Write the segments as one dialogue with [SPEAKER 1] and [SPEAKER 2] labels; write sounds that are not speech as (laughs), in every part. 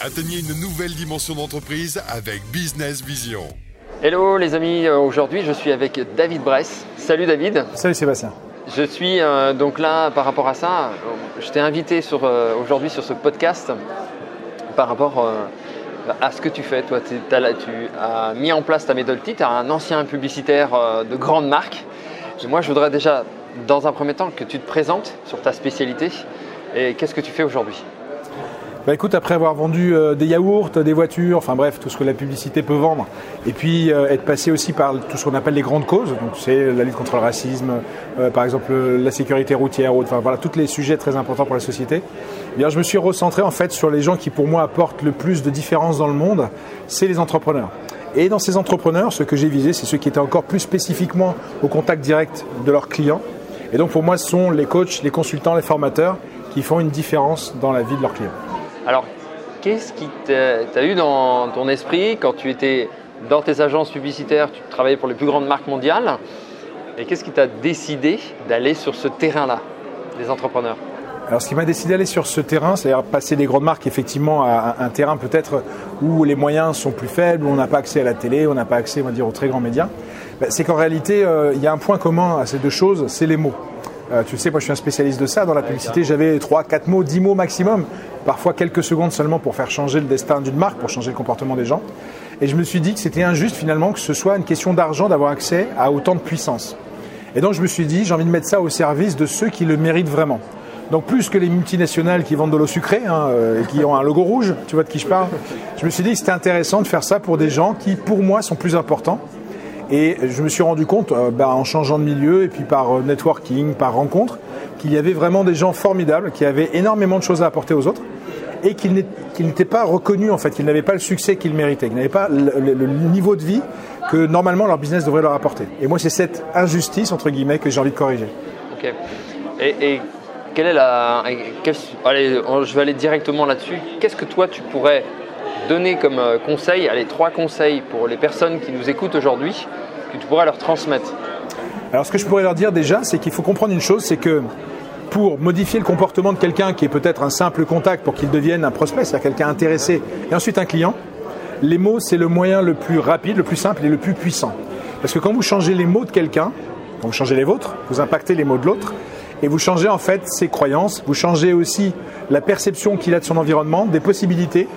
[SPEAKER 1] Atteignez une nouvelle dimension d'entreprise avec Business Vision.
[SPEAKER 2] Hello les amis, Euh, aujourd'hui je suis avec David Bress. Salut David.
[SPEAKER 3] Salut Sébastien.
[SPEAKER 2] Je suis euh, donc là par rapport à ça, euh, je t'ai invité sur, euh, aujourd'hui sur ce podcast par rapport euh, à ce que tu fais. Toi, là- tu as mis en place ta méthode TIT, tu as un ancien publicitaire euh, de grande marque. Et moi je voudrais déjà dans un premier temps que tu te présentes sur ta spécialité et qu'est-ce que tu fais aujourd'hui?
[SPEAKER 3] Bah écoute, après avoir vendu euh, des yaourts, des voitures, enfin bref, tout ce que la publicité peut vendre, et puis euh, être passé aussi par tout ce qu'on appelle les grandes causes, donc c'est la lutte contre le racisme, euh, par exemple la sécurité routière, ou- enfin voilà, tous les sujets très importants pour la société. Eh bien, je me suis recentré en fait sur les gens qui pour moi apportent le plus de différence dans le monde, c'est les entrepreneurs. Et dans ces entrepreneurs, ce que j'ai visé, c'est ceux qui étaient encore plus spécifiquement au contact direct de leurs clients. Et donc pour moi, ce sont les coachs, les consultants, les formateurs qui font une différence dans la vie de leurs clients.
[SPEAKER 2] Alors, qu'est-ce qui t'a eu dans ton esprit quand tu étais dans tes agences publicitaires, tu travaillais pour les plus grandes marques mondiales, et qu'est-ce qui t'a décidé d'aller sur ce terrain-là, des entrepreneurs?
[SPEAKER 3] Alors, ce qui m'a décidé d'aller sur ce terrain, c'est-à-dire passer des grandes marques effectivement à un terrain peut-être où les moyens sont plus faibles, où on n'a pas accès à la télé, on n'a pas accès, on va dire, aux très grands médias, ben, c'est qu'en réalité, euh, il y a un point commun à ces deux choses, c'est les mots. Euh, tu le sais, moi je suis un spécialiste de ça. Dans la publicité, j'avais 3, 4 mots, 10 mots maximum, parfois quelques secondes seulement pour faire changer le destin d'une marque, pour changer le comportement des gens. Et je me suis dit que c'était injuste finalement que ce soit une question d'argent d'avoir accès à autant de puissance. Et donc je me suis dit, j'ai envie de mettre ça au service de ceux qui le méritent vraiment. Donc plus que les multinationales qui vendent de l'eau sucrée hein, euh, et qui ont un logo rouge, tu vois de qui je parle, je me suis dit que c'était intéressant de faire ça pour des gens qui, pour moi, sont plus importants. Et je me suis rendu compte, euh, bah, en changeant de milieu et puis par euh, networking, par rencontre, qu'il y avait vraiment des gens formidables, qui avaient énormément de choses à apporter aux autres et qu'ils n'é- qu'ils n'étaient pas reconnus en fait, qu'ils n'avaient pas le succès qu'ils méritaient, qu'ils n'avaient pas le, niveau de vie que normalement leur business devrait leur apporter. Et moi, c'est cette injustice entre guillemets que j'ai envie de corriger.
[SPEAKER 2] Ok. Et, et quelle est la. quelle- allez, je vais aller directement là-dessus. Qu'est-ce que toi tu pourrais donner comme euh, conseil, allez, trois conseils pour les personnes qui nous écoutent aujourd'hui, que tu pourrais leur transmettre?
[SPEAKER 3] Alors ce que je pourrais leur dire déjà, c'est qu'il faut comprendre une chose, c'est que pour modifier le comportement de quelqu'un qui est peut-être un simple contact pour qu'il devienne un prospect, c'est-à-dire quelqu'un intéressé, et ensuite un client, les mots, c'est le moyen le plus rapide, le plus simple et le plus puissant. Parce que quand vous changez les mots de quelqu'un, quand vous changez les vôtres, vous impactez les mots de l'autre, et vous changez en fait ses croyances, vous changez aussi la perception qu'il a de son environnement, des possibilités,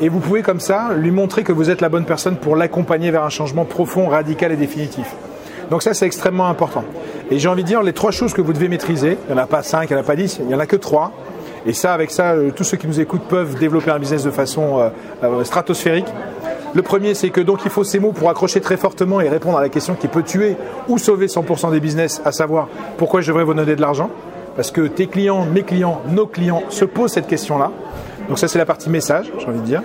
[SPEAKER 3] et vous pouvez comme ça lui montrer que vous êtes la bonne personne pour l'accompagner vers un changement profond, radical et définitif. Donc ça, c'est extrêmement important. Et j'ai envie de dire, les trois choses que vous devez maîtriser, il n'y en a pas cinq, il n'y en a pas dix, il n'y en a que trois. Et ça, avec ça, euh, tous ceux qui nous écoutent peuvent développer un business de façon euh, euh, stratosphérique. Le premier, c'est que donc il faut ces mots pour accrocher très fortement et répondre à la question qui peut tuer ou sauver 100% des business, à savoir pourquoi je devrais vous donner de l'argent? Parce que tes clients, mes clients, nos clients se posent cette question-là. Donc ça, c'est la partie message, j'ai envie de dire.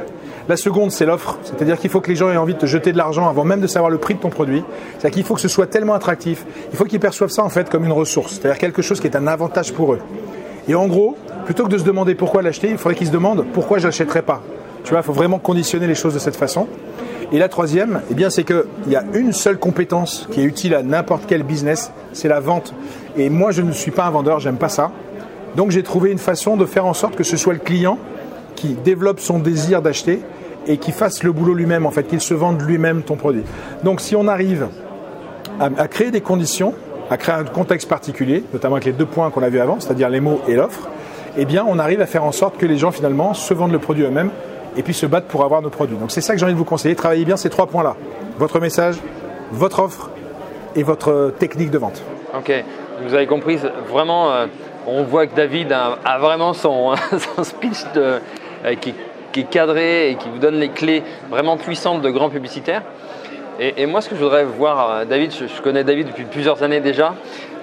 [SPEAKER 3] La seconde, c'est l'offre, c'est-à-dire qu'il faut que les gens aient envie de te jeter de l'argent avant même de savoir le prix de ton produit. C'est-à-dire qu'il faut que ce soit tellement attractif, il faut qu'ils perçoivent ça en fait comme une ressource, c'est-à-dire quelque chose qui est un avantage pour eux. Et en gros, plutôt que de se demander pourquoi l'acheter, il faudrait qu'ils se demandent pourquoi je l'achèterais pas. Tu vois, il faut vraiment conditionner les choses de cette façon. Et la troisième, eh bien, c'est qu'il y a une seule compétence qui est utile à n'importe quel business, c'est la vente. Et moi, je ne suis pas un vendeur, j'aime pas ça. Donc, j'ai trouvé une façon de faire en sorte que ce soit le client qui développe son désir d'acheter et qui fasse le boulot lui-même, en fait, qu'il se vende lui-même ton produit. Donc, si on arrive à, créer des conditions, à créer un contexte particulier, notamment avec les deux points qu'on a vus avant, c'est-à-dire les mots et l'offre, eh bien, on arrive à faire en sorte que les gens, finalement, se vendent le produit eux-mêmes et puis se battent pour avoir nos produits. Donc, c'est ça que j'ai envie de vous conseiller. Travaillez bien ces trois points-là. Votre message, votre offre et votre technique de vente.
[SPEAKER 2] Ok, vous avez compris, vraiment, euh, on voit que David a, a vraiment son, (laughs) son speech de- euh, qui, qui est cadré et qui vous donne les clés vraiment puissantes de grands publicitaires. Et, moi, ce que je voudrais voir, euh, David, je, connais David depuis plusieurs années déjà,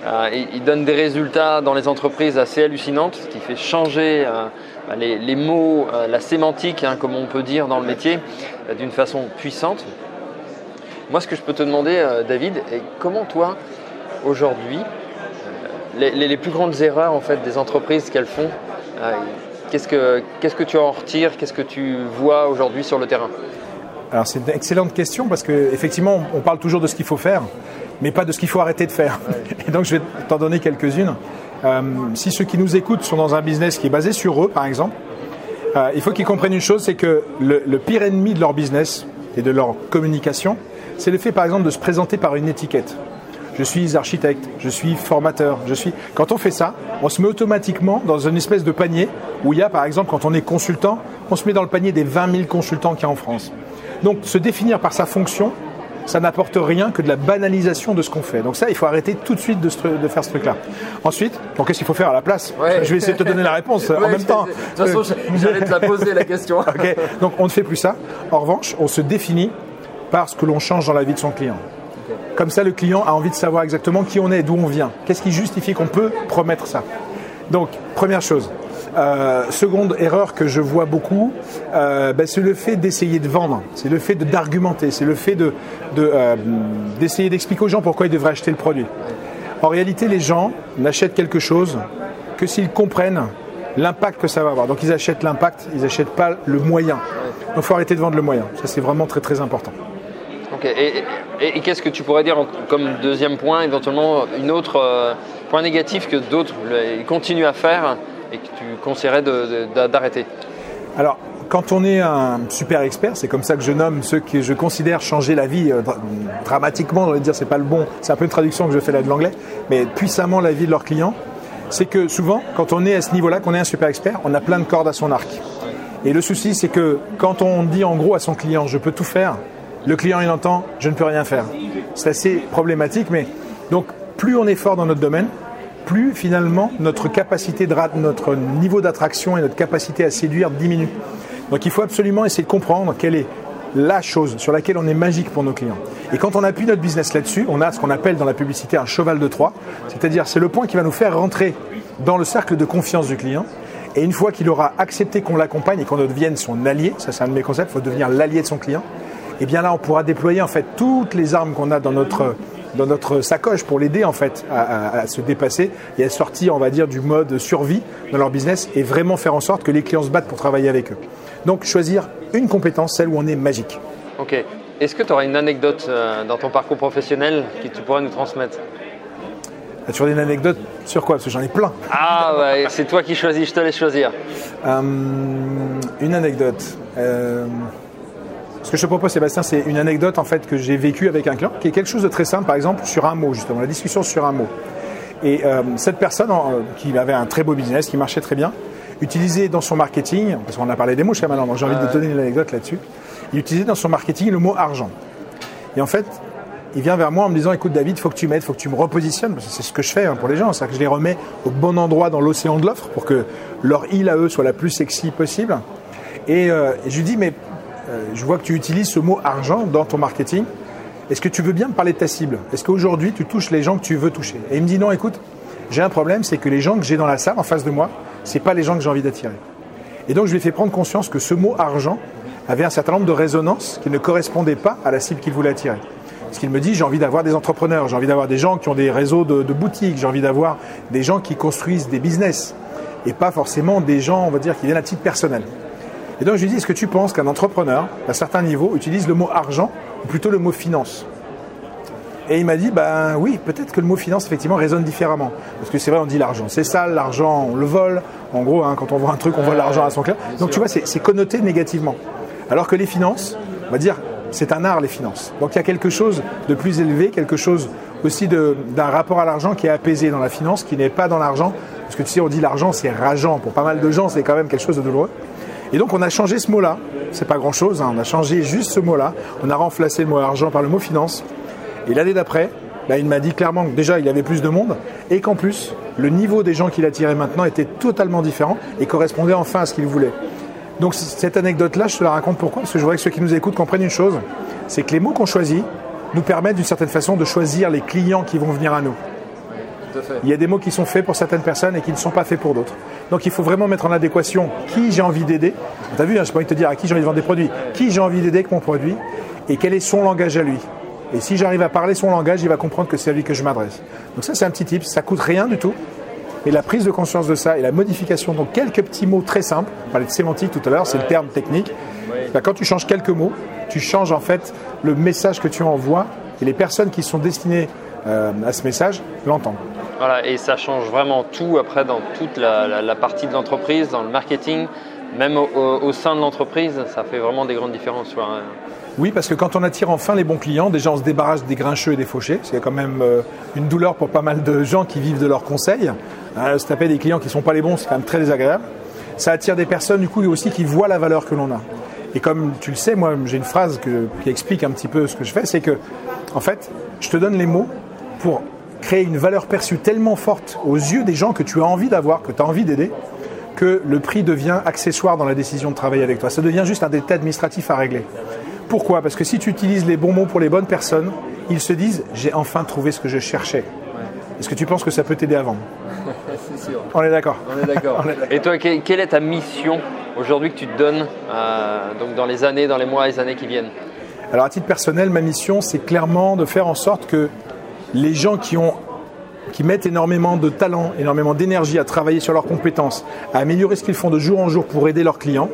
[SPEAKER 2] euh, il, donne des résultats dans les entreprises assez hallucinantes, ce qui fait changer euh, bah, les, mots, euh, la sémantique, hein, comme on peut dire dans le métier, euh, d'une façon puissante. Moi, ce que je peux te demander, euh, David, est comment toi, aujourd'hui, les, les- plus grandes erreurs en fait des entreprises qu'elles font, euh, qu'est-ce que qu'est-ce que tu en retires, qu'est-ce que tu vois aujourd'hui sur le terrain?
[SPEAKER 3] Alors c'est une excellente question parce que effectivement on parle toujours de ce qu'il faut faire, mais pas de ce qu'il faut arrêter de faire. (laughs) Et donc je vais t'en donner quelques-unes. Euh, si ceux qui nous écoutent sont dans un business qui est basé sur eux, par exemple, Euh, il faut qu'ils comprennent une chose, c'est que le, le pire ennemi de leur business et de leur communication, c'est le fait par exemple de se présenter par une étiquette. Je suis architecte, je suis formateur, je suis. Quand on fait ça, on se met automatiquement dans une espèce de panier où il y a par exemple quand on est consultant, on se met dans le panier des 20 000 consultants qu'il y a en France. Donc se définir par sa fonction, ça n'apporte rien que de la banalisation de ce qu'on fait. Donc ça, il faut arrêter tout de suite de, faire ce truc-là. Ensuite, donc qu'est-ce qu'il faut faire à la place?
[SPEAKER 2] Ouais.
[SPEAKER 3] Je vais essayer de te donner la réponse en même temps.
[SPEAKER 2] De toute façon, j'allais te la poser la question. (laughs)
[SPEAKER 3] Donc on ne fait plus ça. En revanche, on se définit par ce que l'on change dans la vie de son client. Comme ça, le client a envie de savoir exactement qui on est, d'où on vient. Qu'est-ce qui justifie qu'on peut promettre ça Donc, première chose. Euh, seconde erreur que je vois beaucoup, euh, ben, c'est le fait d'essayer de vendre, c'est le fait d'argumenter, c'est le fait euh, d'essayer d'expliquer aux gens pourquoi ils devraient acheter le produit. En réalité, les gens n'achètent quelque chose que s'ils comprennent l'impact que ça va avoir. Donc ils achètent l'impact, ils n'achètent pas le moyen. Donc il faut arrêter de vendre le moyen. Ça c'est vraiment très très important.
[SPEAKER 2] Et- qu'est-ce que tu pourrais dire comme deuxième point, éventuellement, une autre euh, point négatif que d'autres continuent à faire et que tu conseillerais d'arrêter?
[SPEAKER 3] Alors, quand on est un super expert, c'est comme ça que je nomme ceux que je considère changer la vie euh, dra- dramatiquement, on va dire c'est pas le bon, c'est un peu une traduction que je fais là de l'anglais, mais puissamment la vie de leurs clients, c'est que souvent, quand on est à ce niveau-là, qu'on est un super expert, on a plein de cordes à son arc. Et le souci, c'est que quand on dit en gros à son client, je peux tout faire, le client il entend, je ne peux rien faire. C'est assez problématique, mais donc plus on est fort dans notre domaine, plus finalement notre capacité de notre niveau d'attraction et notre capacité à séduire diminue. Donc il faut absolument essayer de comprendre quelle est la chose sur laquelle on est magique pour nos clients. Et quand on appuie notre business là-dessus, on a ce qu'on appelle dans la publicité un cheval de Troie, c'est-à-dire c'est le point qui va nous faire rentrer dans le cercle de confiance du client. Et une fois qu'il aura accepté qu'on l'accompagne et qu'on devienne son allié, ça c'est un de mes concepts, il faut devenir l'allié de son client, et bien là on pourra déployer en fait toutes les armes qu'on a dans notre dans notre sacoche pour l'aider en fait à, à- à se dépasser et à sortir on va dire du mode survie dans leur business et vraiment faire en sorte que les clients se battent pour travailler avec eux. Donc choisir une compétence, celle où on est magique.
[SPEAKER 2] Ok. Est-ce que tu aurais une anecdote euh, dans ton parcours professionnel que tu pourrais nous transmettre?
[SPEAKER 3] As-tu une anecdote sur quoi? Parce que j'en ai plein.
[SPEAKER 2] Ah ouais, c'est toi qui choisis, je te laisse choisir.
[SPEAKER 3] Euh, une anecdote. Euh, ce que je te propose, Sébastien, c'est une anecdote en fait que j'ai vécue avec un client, qui est quelque chose de très simple, par exemple sur un mot justement, la discussion sur un mot. Et euh, cette personne euh, qui avait un très beau business, qui marchait très bien, utilisait dans son marketing, parce qu'on a parlé des mots jusqu'à maintenant, donc j'ai envie de te donner une anecdote là-dessus. Il utilisait dans son marketing le mot argent. Et en fait, il vient vers moi en me disant écoute David, il faut que tu m'aides, il faut que tu me repositionnes, parce que c'est ce que je fais hein, pour les gens, c'est-à-dire que je les remets au bon endroit dans l'océan de l'offre pour que leur île à eux soit la plus sexy possible. Et, euh, je lui dis mais je vois que tu utilises ce mot argent dans ton marketing. Est-ce que tu veux bien me parler de ta cible? Est-ce qu'aujourd'hui tu touches les gens que tu veux toucher? Et il me dit non, écoute, j'ai un problème, c'est que les gens que j'ai dans la salle en face de moi, c'est pas les gens que j'ai envie d'attirer. Et donc je lui ai fait prendre conscience que ce mot argent avait un certain nombre de résonances qui ne correspondaient pas à la cible qu'il voulait attirer. Parce qu'il me dit j'ai envie d'avoir des entrepreneurs, j'ai envie d'avoir des gens qui ont des réseaux de, de boutiques, j'ai envie d'avoir des gens qui construisent des business et pas forcément des gens, on va dire, qui viennent à titre personnel. Et donc je lui dis est-ce que tu penses qu'un entrepreneur, à un certain niveau, utilise le mot argent ou plutôt le mot finance? Et il m'a dit, ben oui, peut-être que le mot finance, effectivement, résonne différemment. Parce que c'est vrai, on dit l'argent, c'est sale, l'argent, on le vole. En gros, hein, quand on voit un truc, on vole l'argent à son client. Donc tu vois, c'est connoté négativement. Alors que les finances, on va dire, c'est un art, les finances. Donc il y a quelque chose de plus élevé, quelque chose aussi de- d'un rapport à l'argent qui est apaisé dans la finance, qui n'est pas dans l'argent. Parce que tu sais, on dit l'argent, c'est rageant. Pour pas mal de gens, c'est quand même quelque chose de douloureux. Et donc on a changé ce mot-là. C'est pas grand-chose, hein, on a changé juste ce mot-là. On a remplacé le mot argent par le mot finance. Et l'année d'après, bah, il m'a dit clairement que déjà il y avait plus de monde et qu'en plus le niveau des gens qu'il attirait maintenant était totalement différent et correspondait enfin à ce qu'il voulait. Donc cette anecdote-là, je te la raconte pourquoi? Parce que je voudrais que ceux qui nous écoutent comprennent une chose, c'est que les mots qu'on choisit nous permettent d'une certaine façon de choisir les clients qui vont venir à nous. Il y a des mots qui sont faits pour certaines personnes et qui ne sont pas faits pour d'autres. Donc il faut vraiment mettre en adéquation qui j'ai envie d'aider. Tu as vu, hein, je pas envie de te dire à qui j'ai envie de vendre des produits. Qui j'ai envie d'aider avec mon produit et quel est son langage à lui. Et si j'arrive à parler son langage, il va comprendre que c'est à lui que je m'adresse. Donc ça c'est un petit tip, ça coûte rien du tout. Et la prise de conscience de ça et la modification, donc quelques petits mots très simples, on parlait de sémantique tout à l'heure, c'est le terme technique. Ben, quand tu changes quelques mots, tu changes en fait le message que tu envoies et les personnes qui sont destinées euh, à ce message l'entendent.
[SPEAKER 2] Voilà, et ça change vraiment tout après dans toute la, la- la partie de l'entreprise, dans le marketing, même au, sein de l'entreprise, ça fait vraiment des grandes différences.
[SPEAKER 3] Oui, parce que quand on attire enfin les bons clients, déjà on se débarrasse des grincheux et des fauchés. C'est quand même euh, une douleur pour pas mal de gens qui vivent de leurs conseils. Euh, se taper des clients qui ne sont pas les bons, c'est quand même très désagréable. Ça attire des personnes du coup aussi qui voient la valeur que l'on a. Et comme tu le sais, moi j'ai une phrase qui explique un petit peu ce que je fais, c'est que en fait, je te donne les mots pour créer une valeur perçue tellement forte aux yeux des gens que tu as envie d'avoir, que tu as envie d'aider, que le prix devient accessoire dans la décision de travailler avec toi. Ça devient juste un détail administratif à régler. Pourquoi? Parce que si tu utilises les bons mots pour les bonnes personnes, ils se disent j'ai enfin trouvé ce que je cherchais. Est-ce que tu penses que ça peut t'aider à vendre (laughs)
[SPEAKER 2] C'est sûr.
[SPEAKER 3] On est d'accord.
[SPEAKER 2] On est d'accord. (laughs) Et toi, quelle est ta mission aujourd'hui que tu te donnes euh, donc dans les années, dans les mois et les années qui viennent?
[SPEAKER 3] Alors à titre personnel, ma mission, c'est clairement de faire en sorte que les gens qui mettent énormément de talent, énormément d'énergie à travailler sur leurs compétences, à améliorer ce qu'ils font de jour en jour pour aider leurs clients,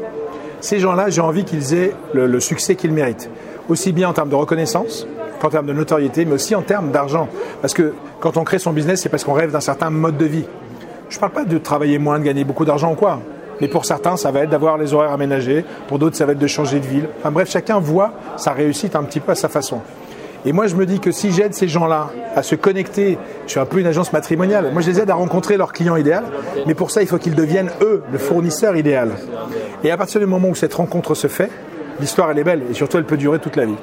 [SPEAKER 3] ces gens-là, j'ai envie qu'ils aient le, succès qu'ils méritent. Aussi bien en termes de reconnaissance qu'en termes de notoriété, mais aussi en termes d'argent. Parce que quand on crée son business, c'est parce qu'on rêve d'un certain mode de vie. Je ne parle pas de travailler moins, de gagner beaucoup d'argent ou quoi. Mais pour certains, ça va être d'avoir les horaires aménagés. Pour d'autres, ça va être de changer de ville. Enfin bref, chacun voit sa réussite un petit peu à sa façon. Et moi, je me dis que si j'aide ces gens-là à se connecter, je suis un peu une agence matrimoniale, moi je les aide à rencontrer leur client idéal, mais pour ça, il faut qu'ils deviennent, eux, le fournisseur idéal. Et à partir du moment où cette rencontre se fait, l'histoire, elle est belle, et surtout, elle peut durer toute la vie.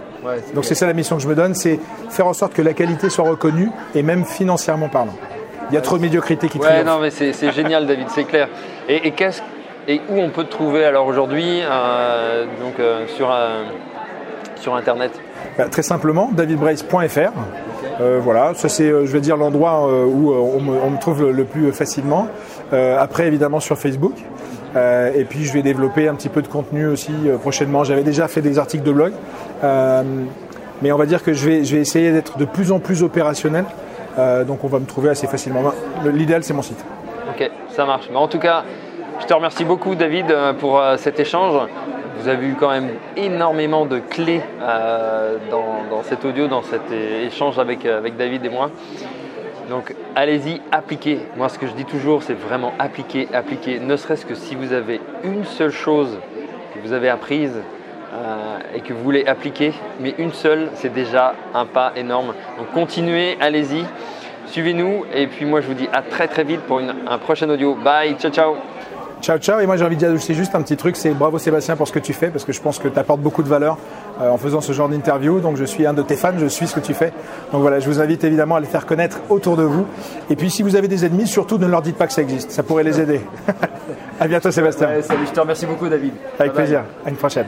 [SPEAKER 3] Donc c'est ça la mission que je me donne, c'est faire en sorte que la qualité soit reconnue, et même financièrement parlant. Il y a trop de médiocrité qui
[SPEAKER 2] Ouais, non, mais c'est génial, David, c'est clair. Et, qu'est-ce et où on peut te trouver alors aujourd'hui euh, donc euh, sur euh, sur internet?
[SPEAKER 3] Bah, très simplement, davidbrace.fr. Euh, voilà, ça c'est, euh, je vais dire, l'endroit euh, où on me, trouve le plus facilement. après, évidemment, sur Facebook. et puis, je vais développer un petit peu de contenu aussi prochainement. J'avais déjà fait des articles de blog. mais on va dire que je vais, essayer d'être de plus en plus opérationnel. donc, on va me trouver assez facilement. L'idéal, c'est mon site.
[SPEAKER 2] Ok, ça marche. En tout cas, je te remercie beaucoup, David, pour cet échange. Vous avez eu quand même énormément de clés euh, dans, cet audio, dans cet échange avec, euh, avec David et moi. Donc allez-y, appliquez. Moi ce que je dis toujours, c'est vraiment appliquer, appliquer. Ne serait-ce que si vous avez une seule chose que vous avez apprise euh, et que vous voulez appliquer, mais une seule, c'est déjà un pas énorme. Donc continuez, allez-y, suivez-nous et puis moi je vous dis à très très vite pour un prochain audio. Bye, ciao ciao
[SPEAKER 3] Ciao, ciao. Et moi, j'ai envie de dire juste un petit truc c'est bravo Sébastien pour ce que tu fais, parce que je pense que tu apportes beaucoup de valeur euh, en faisant ce genre d'interview. Donc, je suis un de tes fans, je suis ce que tu fais. Donc, voilà, je vous invite évidemment à les faire connaître autour de vous. Et puis, si vous avez des ennemis, surtout ne leur dites pas que ça existe. Ça pourrait les aider. (laughs) à bientôt, Sébastien.
[SPEAKER 2] salut, je te remercie beaucoup, David.
[SPEAKER 3] Avec plaisir. À une prochaine.